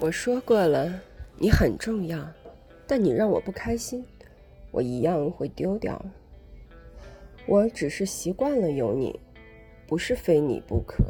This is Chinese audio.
我说过了你很重要但你让我不开心我一样会丢掉。我只是习惯了有你不是非你不可。